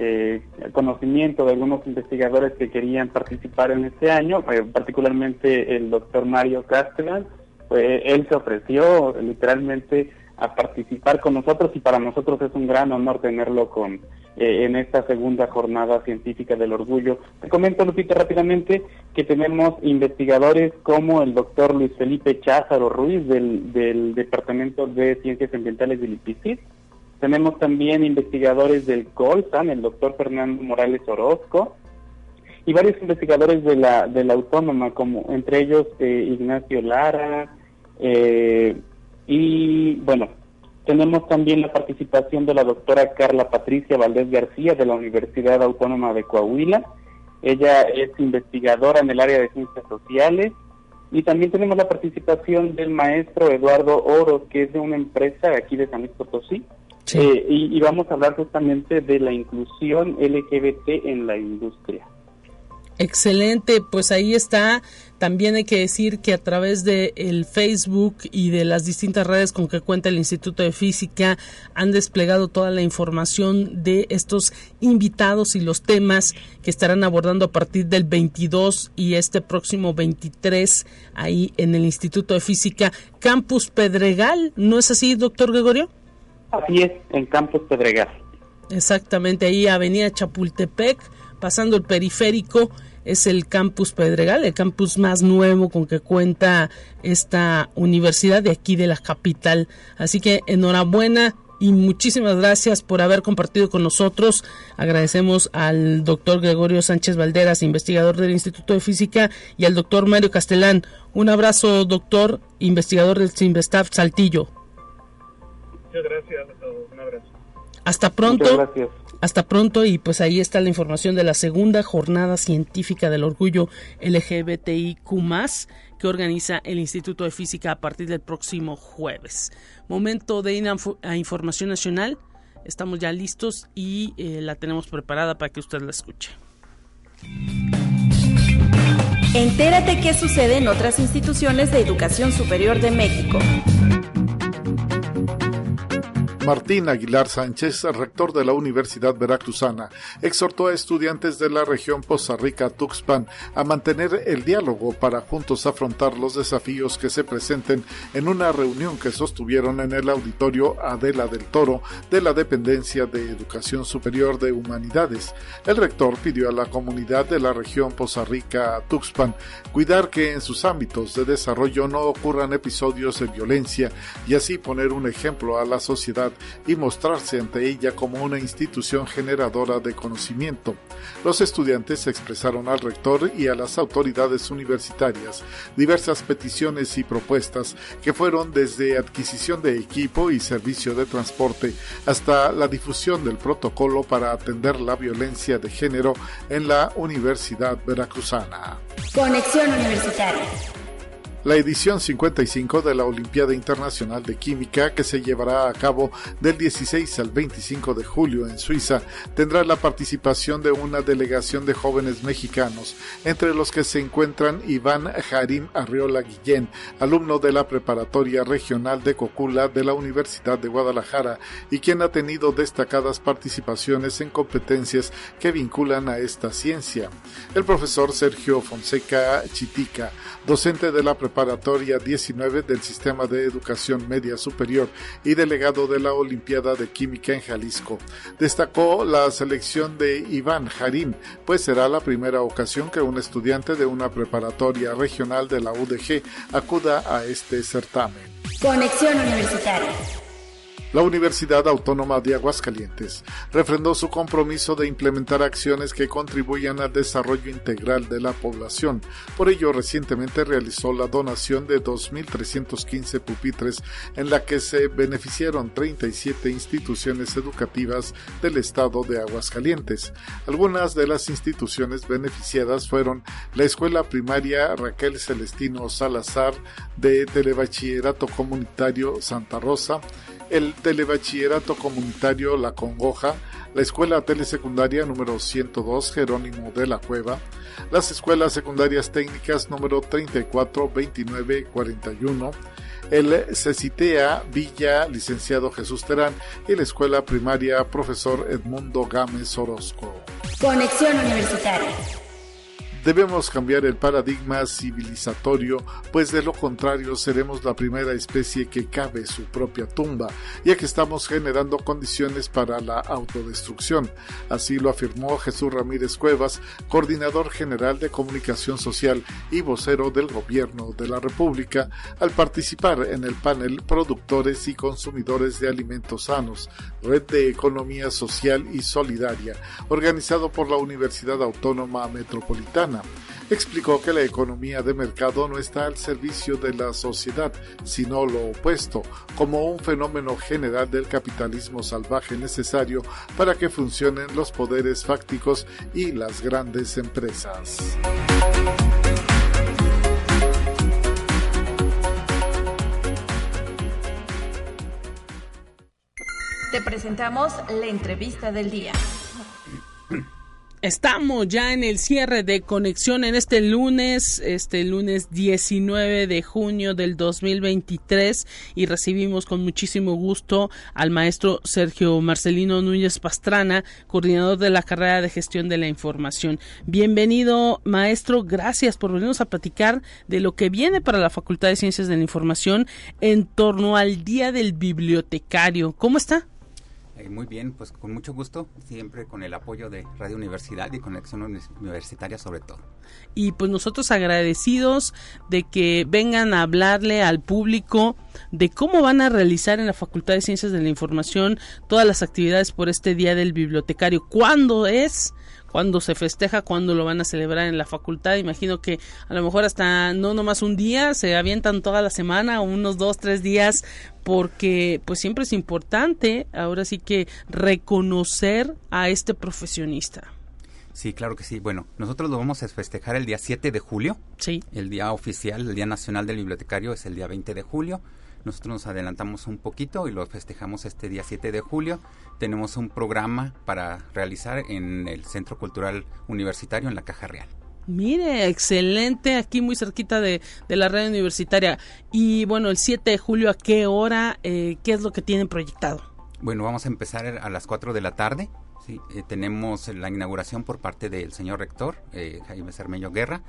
eh, conocimiento de algunos investigadores que querían participar en este año, eh, particularmente el doctor Mario Castellan, pues él se ofreció literalmente a participar con nosotros y para nosotros es un gran honor tenerlo con eh, en esta segunda jornada científica del orgullo. Te comento, Lupita, rápidamente que tenemos investigadores como el doctor Luis Felipe Cházaro Ruiz del, del Departamento de Ciencias Ambientales del IPCIT, tenemos también investigadores del Colsan, el doctor Fernando Morales Orozco, y varios investigadores de la, de la Autónoma, como entre ellos eh, Ignacio Lara, eh, y bueno, tenemos también la participación de la doctora Carla Patricia Valdés García de la Universidad Autónoma de Coahuila. Ella es investigadora en el área de ciencias sociales. Y también tenemos la participación del maestro Eduardo Oro, que es de una empresa aquí de San Luis Potosí, eh, y, vamos a hablar justamente de la inclusión LGBT en la industria. Excelente, pues ahí está. También hay que decir que a través de el Facebook y de las distintas redes con que cuenta el Instituto de Física han desplegado toda la información de estos invitados y los temas que estarán abordando a partir del 22 y este próximo 23 ahí en el Instituto de Física Campus Pedregal. ¿No es así, doctor Gregorio? Así es, en Campos Pedregal. Exactamente, ahí Avenida Chapultepec, pasando el periférico, es el campus Pedregal, el campus más nuevo con que cuenta esta universidad de aquí de la capital. Así que enhorabuena y muchísimas gracias por haber compartido con nosotros. Agradecemos al doctor Gregorio Sánchez Valderas, investigador del Instituto de Física, y al doctor Mario Castellán. Un abrazo, doctor, investigador del Simvestaff Saltillo. Muchas gracias a todos. Un abrazo. Hasta pronto. Hasta pronto y pues ahí está la información de la segunda jornada científica del orgullo LGBTIQ que organiza el Instituto de Física a partir del próximo jueves. Momento de ir a información nacional. Estamos ya listos y eh, la tenemos preparada para que usted la escuche. Entérate qué sucede en otras instituciones de educación superior de México. Martín Aguilar Sánchez, rector de la Universidad Veracruzana, exhortó a estudiantes de la región Poza Rica-Tuxpan a mantener el diálogo para juntos afrontar los desafíos que se presenten en una reunión que sostuvieron en el auditorio Adela del Toro de la Dependencia de Educación Superior de Humanidades. El rector pidió a la comunidad de la región Poza Rica-Tuxpan cuidar que en sus ámbitos de desarrollo no ocurran episodios de violencia y así poner un ejemplo a la sociedad y mostrarse ante ella como una institución generadora de conocimiento. Los estudiantes expresaron al rector y a las autoridades universitarias diversas peticiones y propuestas que fueron desde adquisición de equipo y servicio de transporte hasta la difusión del protocolo para atender la violencia de género en la Universidad Veracruzana. Conexión Universitaria. La edición 55 de la Olimpiada Internacional de Química, que se llevará a cabo del 16 al 25 de julio en Suiza, tendrá la participación de una delegación de jóvenes mexicanos, entre los que se encuentran Iván Jarim Arriola Guillén, alumno de la Preparatoria Regional de Cocula de la Universidad de Guadalajara y quien ha tenido destacadas participaciones en competencias que vinculan a esta ciencia. El profesor Sergio Fonseca Chitica, docente de la Preparatoria 19 del Sistema de Educación Media Superior y delegado de la Olimpiada de Química en Jalisco. Destacó la selección de Iván Jarín, pues será la primera ocasión que un estudiante de una preparatoria regional de la UDG acuda a este certamen. Conexión Universitaria. La Universidad Autónoma de Aguascalientes refrendó su compromiso de implementar acciones que contribuyan al desarrollo integral de la población. Por ello, recientemente realizó la donación de 2.315 pupitres en la que se beneficiaron 37 instituciones educativas del estado de Aguascalientes. Algunas de las instituciones beneficiadas fueron la Escuela Primaria Raquel Celestino Salazar de Telebachillerato Comunitario Santa Rosa, el Telebachillerato Comunitario La Congoja, la Escuela Telesecundaria número 102 Jerónimo de la Cueva, las Escuelas Secundarias Técnicas número 34, 29, 41, el CECITEA Villa Licenciado Jesús Terán y la Escuela Primaria Profesor Edmundo Gámez Orozco. Conexión Universitaria. Debemos cambiar el paradigma civilizatorio, pues de lo contrario seremos la primera especie que cabe su propia tumba, ya que estamos generando condiciones para la autodestrucción. Así lo afirmó Jesús Ramírez Cuevas, coordinador general de comunicación social y vocero del Gobierno de la República, al participar en el panel Productores y Consumidores de Alimentos Sanos, Red de Economía Social y Solidaria, organizado por la Universidad Autónoma Metropolitana explicó que la economía de mercado no está al servicio de la sociedad, sino lo opuesto, como un fenómeno general del capitalismo salvaje necesario para que funcionen los poderes fácticos y las grandes empresas. Te presentamos la entrevista del día. Estamos ya en el cierre de conexión en este lunes, este lunes 19 de junio del 2023 y recibimos con muchísimo gusto al maestro Sergio Marcelino Núñez Pastrana, coordinador de la carrera de gestión de la información. Bienvenido maestro, gracias por venirnos a platicar de lo que viene para la Facultad de Ciencias de la Información en torno al Día del Bibliotecario. ¿Cómo está? Muy bien, pues con mucho gusto, siempre con el apoyo de Radio Universidad y Conexión Universitaria sobre todo. Y pues nosotros agradecidos de que vengan a hablarle al público de cómo van a realizar en la Facultad de Ciencias de la Información todas las actividades por este Día del Bibliotecario. ¿Cuándo es? Cuándo se festeja, cuándo lo van a celebrar en la facultad. Imagino que a lo mejor hasta no nomás un día, se avientan toda la semana, unos dos, tres días, porque pues siempre es importante ahora sí que reconocer a este profesionista. Sí, claro que sí. Bueno, nosotros lo vamos a festejar el día 7 de julio. Sí. El día oficial, el Día Nacional del Bibliotecario es el día 20 de julio. Nosotros nos adelantamos un poquito y lo festejamos este día 7 de julio. Tenemos un programa para realizar en el Centro Cultural Universitario en la Caja Real. Mire, excelente, aquí muy cerquita de, la red universitaria. Y bueno, el 7 de julio, ¿a qué hora? Eh, ¿Qué es lo que tienen proyectado? Bueno, vamos a empezar a las 4 de la tarde. ¿sí? Eh, tenemos la inauguración por parte del señor rector, eh, Jaime Cermeño Guerra,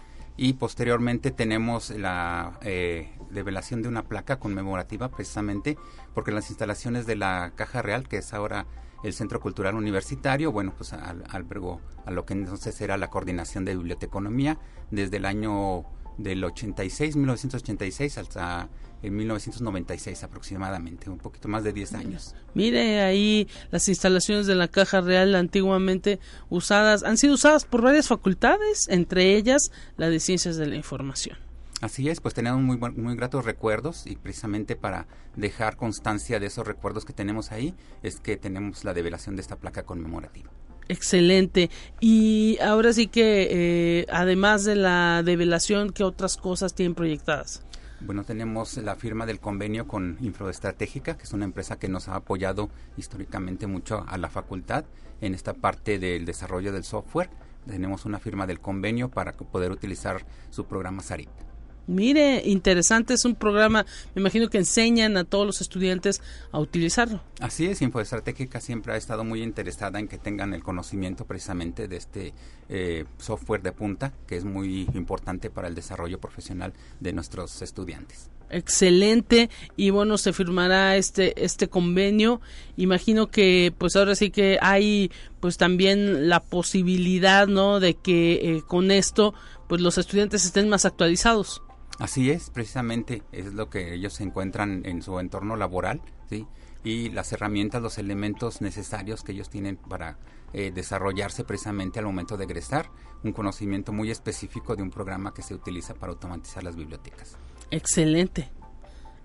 y posteriormente tenemos la eh, revelación de una placa conmemorativa precisamente porque las instalaciones de la Caja Real, que es ahora el Centro Cultural Universitario, bueno, pues albergó a lo que entonces era la coordinación de biblioteconomía desde el año del 86, 1986 hasta en 1996 aproximadamente, un poquito más de 10 años. Mire ahí las instalaciones de la Caja Real antiguamente usadas, han sido usadas por varias facultades, entre ellas la de Ciencias de la Información. Así es, pues tenemos muy, muy gratos recuerdos y precisamente para dejar constancia de esos recuerdos que tenemos ahí es que tenemos la develación de esta placa conmemorativa. Excelente. Y ahora sí que, eh, además de la develación, ¿qué otras cosas tienen proyectadas? Bueno, tenemos la firma del convenio con Infroestratégica, que es una empresa que nos ha apoyado históricamente mucho a la facultad en esta parte del desarrollo del software. Tenemos una firma del convenio para poder utilizar su programa SARIP. Mire, interesante, es un programa, me imagino que enseñan a todos los estudiantes a utilizarlo. Así es, Infoestratégica siempre ha estado muy interesada en que tengan el conocimiento precisamente de este eh, software de punta, que es muy importante para el desarrollo profesional de nuestros estudiantes. Excelente y bueno se firmará este este convenio. Imagino que pues ahora sí que hay pues también la posibilidad no de que eh, con esto pues los estudiantes estén más actualizados Así es, precisamente es lo que ellos encuentran en su entorno laboral, ¿sí? Y las herramientas, los elementos necesarios que ellos tienen para eh, desarrollarse precisamente al momento de egresar, un conocimiento muy específico de un programa que se utiliza para automatizar las bibliotecas. Excelente.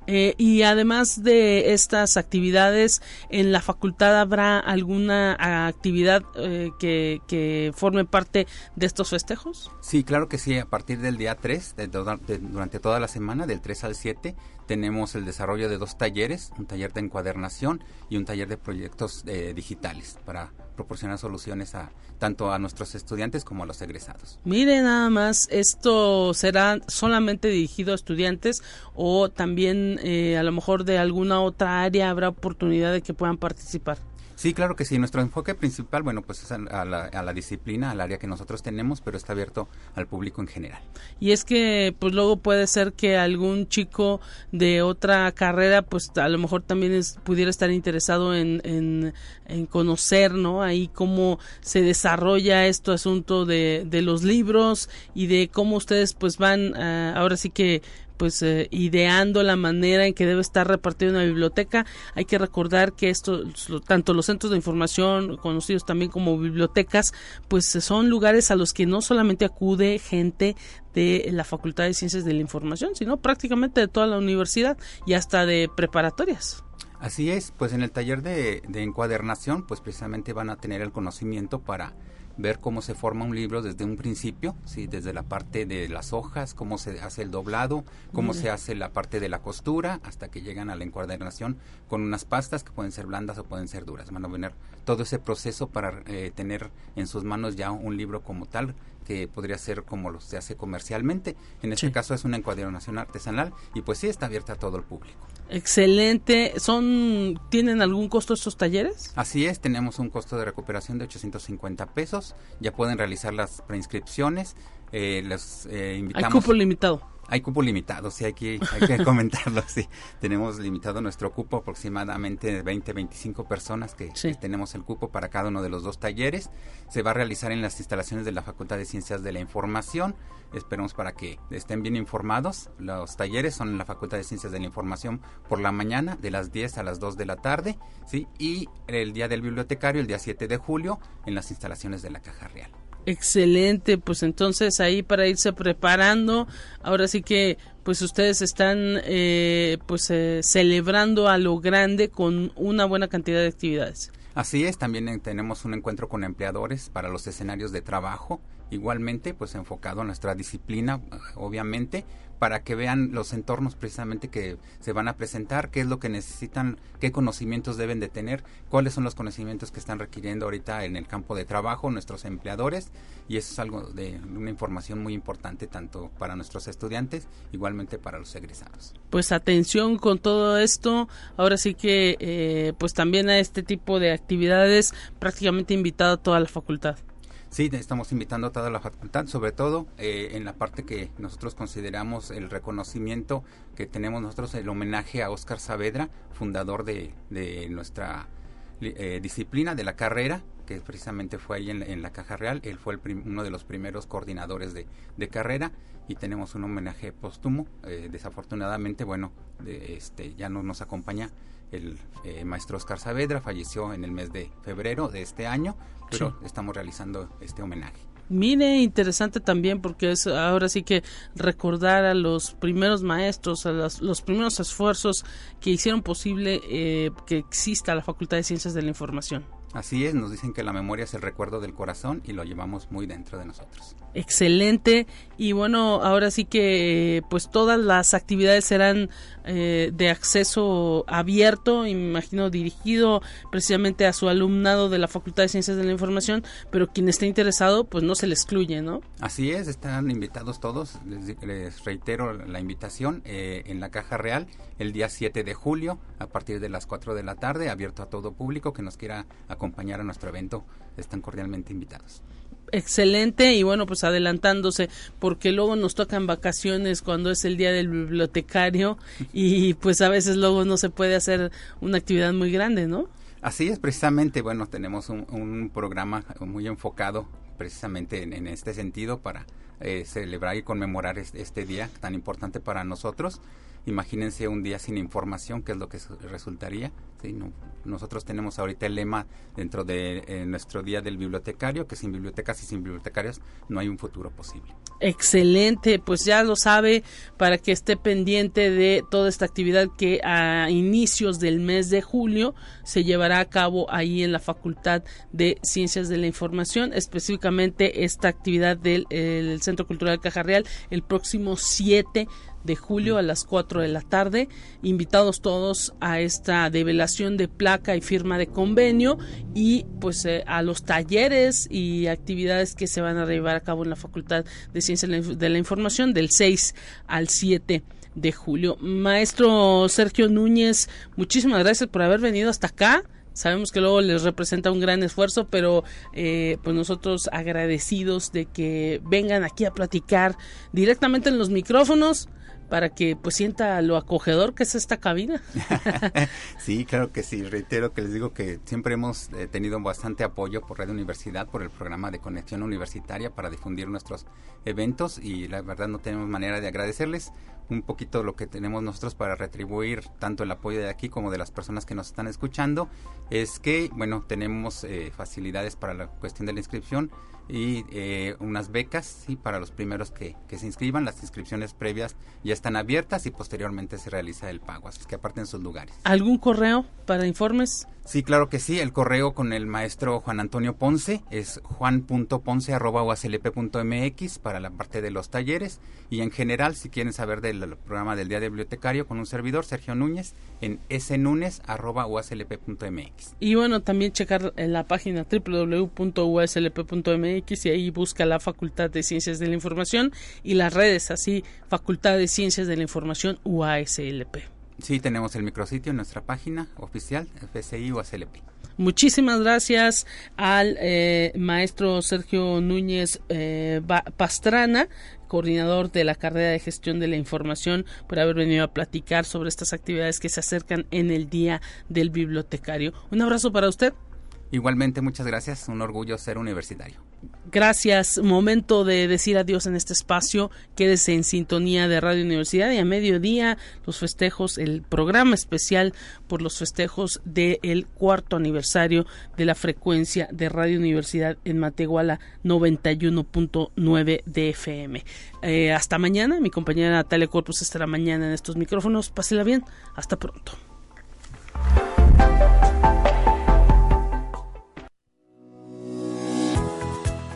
Eh, y además de estas actividades, ¿en la facultad habrá alguna actividad eh, que, que, forme parte de estos festejos? Sí, claro que sí. A partir del día 3, durante toda la semana, del 3 al 7, tenemos el desarrollo de dos talleres, un taller de encuadernación y un taller de proyectos eh, digitales para proporcionar soluciones a tanto a nuestros estudiantes como a los egresados. Mire nada más, esto será solamente dirigido a estudiantes o también eh, a lo mejor de alguna otra área habrá oportunidad de que puedan participar. Sí, claro que sí. Nuestro enfoque principal, bueno, pues es a la, a la, disciplina, al área que nosotros tenemos, pero está abierto al público en general. Y es que, pues luego puede ser que algún chico de otra carrera, pues a lo mejor también es, pudiera estar interesado en, en, conocer, ¿no? Ahí cómo se desarrolla este asunto de, de los libros y de cómo ustedes, pues van, uh, ahora sí que pues eh, ideando la manera en que debe estar repartida una biblioteca. Hay que recordar que esto, tanto los centros de información, conocidos también como bibliotecas, pues son lugares a los que no solamente acude gente de la Facultad de Ciencias de la Información, sino prácticamente de toda la universidad y hasta de preparatorias. Así es, pues en el taller de, de encuadernación, pues precisamente van a tener el conocimiento para ver cómo se forma un libro desde un principio, ¿sí? desde la parte de las hojas, cómo se hace el doblado, cómo se hace la parte de la costura, hasta que llegan a la encuadernación con unas pastas que pueden ser blandas o pueden ser duras. Van a venir todo ese proceso para eh, tener en sus manos ya un libro como tal que podría ser como lo se hace comercialmente. En este caso es una encuadernación artesanal y pues sí está abierta a todo el público. Excelente. ¿Son tienen algún costo estos talleres? Así es, tenemos un costo de recuperación de 850 pesos. Ya pueden realizar las preinscripciones. Eh, los eh, invitamos. Hay cupo limitado. Hay cupo limitado, sí, hay que, hay que comentarlo, sí. Tenemos limitado nuestro cupo, aproximadamente 20, 25 personas que, tenemos el cupo para cada uno de los dos talleres. Se va a realizar en las instalaciones de la Facultad de Ciencias de la Información. Esperemos para que estén bien informados. Los talleres son en la Facultad de Ciencias de la Información por la mañana, de las 10 a las 2 de la tarde, ¿sí? Y el día del bibliotecario, el día 7 de julio, en las instalaciones de la Caja Real. Excelente, pues entonces ahí para irse preparando, ahora sí que pues ustedes están eh, pues eh, celebrando a lo grande con una buena cantidad de actividades. Así es, también tenemos un encuentro con empleadores para los escenarios de trabajo, igualmente pues enfocado a nuestra disciplina, obviamente, para que vean los entornos precisamente que se van a presentar, qué es lo que necesitan, qué conocimientos deben de tener, cuáles son los conocimientos que están requiriendo ahorita en el campo de trabajo nuestros empleadores y eso es algo de una información muy importante tanto para nuestros estudiantes, igualmente para los egresados. Pues atención con todo esto, ahora sí que eh, pues también a este tipo de actividades prácticamente invitado a toda la facultad. Sí, estamos invitando a toda la facultad, sobre todo eh, en la parte que nosotros consideramos el reconocimiento que tenemos nosotros, el homenaje a Óscar Saavedra, fundador de, nuestra eh, disciplina, de la carrera, que precisamente fue ahí en, la Caja Real. Él fue uno de los primeros coordinadores de, carrera y tenemos un homenaje póstumo. Eh, desafortunadamente, bueno, este, ya no nos acompaña el eh, maestro Oscar Saavedra falleció en el mes de febrero de este año, pero estamos realizando este homenaje. Mire, interesante también porque es ahora sí que recordar a los primeros maestros, a los, primeros esfuerzos que hicieron posible eh, que exista la Facultad de Ciencias de la Información. Así es, nos dicen que la memoria es el recuerdo del corazón y lo llevamos muy dentro de nosotros. Excelente. Y bueno, ahora sí que pues todas las actividades serán eh, de acceso abierto, imagino dirigido precisamente a su alumnado de la Facultad de Ciencias de la Información, pero quien esté interesado pues no se le excluye, ¿no? Así es, están invitados todos. Les, reitero la invitación eh, en la Caja Real el día 7 de julio a partir de las 4 de la tarde, abierto a todo público que nos quiera acompañar a nuestro evento están cordialmente invitados. Excelente y bueno, pues adelantándose, porque luego nos tocan vacaciones cuando es el día del bibliotecario y pues a veces luego no se puede hacer una actividad muy grande, ¿no? Así es, precisamente, bueno, tenemos un, programa muy enfocado precisamente en, este sentido para eh, celebrar y conmemorar este, día tan importante para nosotros. Imagínense un día sin información, ¿qué es lo que resultaría? ¿Sí? nosotros tenemos ahorita el lema dentro de eh, nuestro día del bibliotecario, que sin bibliotecas y sin bibliotecarios no hay un futuro posible. Excelente, pues ya lo sabe para que esté pendiente de toda esta actividad que a inicios del mes de julio se llevará a cabo ahí en la Facultad de Ciencias de la Información, específicamente esta actividad del Centro Cultural Caja Real el próximo 7 de julio a las 4 de la tarde. Invitados todos a esta develación de placa y firma de convenio y pues eh, a los talleres y actividades que se van a llevar a cabo en la Facultad de Ciencias de la Información del 6 al 7 de julio. Maestro Sergio Núñez, muchísimas gracias por haber venido hasta acá. Sabemos que luego les representa un gran esfuerzo, pero eh, pues nosotros agradecidos de que vengan aquí a platicar directamente en los micrófonos para que pues sienta lo acogedor que es esta cabina. sí, claro que sí. Reitero que les digo que siempre hemos eh, tenido bastante apoyo por Radio Universidad, por el programa de conexión universitaria para difundir nuestros eventos y la verdad no tenemos manera de agradecerles un poquito lo que tenemos nosotros para retribuir tanto el apoyo de aquí como de las personas que nos están escuchando es que bueno tenemos eh, facilidades para la cuestión de la inscripción y eh, unas becas ¿sí? para los primeros que, que, se inscriban. Las inscripciones previas ya están abiertas y posteriormente se realiza el pago, así que aparten sus lugares. ¿Algún correo para informes? Sí, claro que sí. El correo con el maestro Juan Antonio Ponce es juan.ponce.uaclp.mx para la parte de los talleres. Y en general, si quieren saber del programa del Día de Bibliotecario con un servidor, Sergio Núñez, en snunes.uaclp.mx. Y bueno, también checar en la página www.uslp.mx y ahí busca la Facultad de Ciencias de la Información y las redes, así, Facultad de Ciencias de la Información UASLP. Sí, tenemos el micrositio en nuestra página oficial, FCI o ACLP. Muchísimas gracias al eh, maestro Sergio Núñez eh, Pastrana, coordinador de la carrera de gestión de la información, por haber venido a platicar sobre estas actividades que se acercan en el Día del Bibliotecario. Un abrazo para usted. Igualmente, muchas gracias. Un orgullo ser universitario. Gracias. Momento de decir adiós en este espacio. Quédese en sintonía de Radio Universidad y a mediodía los festejos, el programa especial por los festejos del cuarto aniversario de la frecuencia de Radio Universidad en Matehuala 91.9 de FM. Eh, hasta mañana. Mi compañera Natalia Corpus estará mañana en estos micrófonos. Pásela bien. Hasta pronto.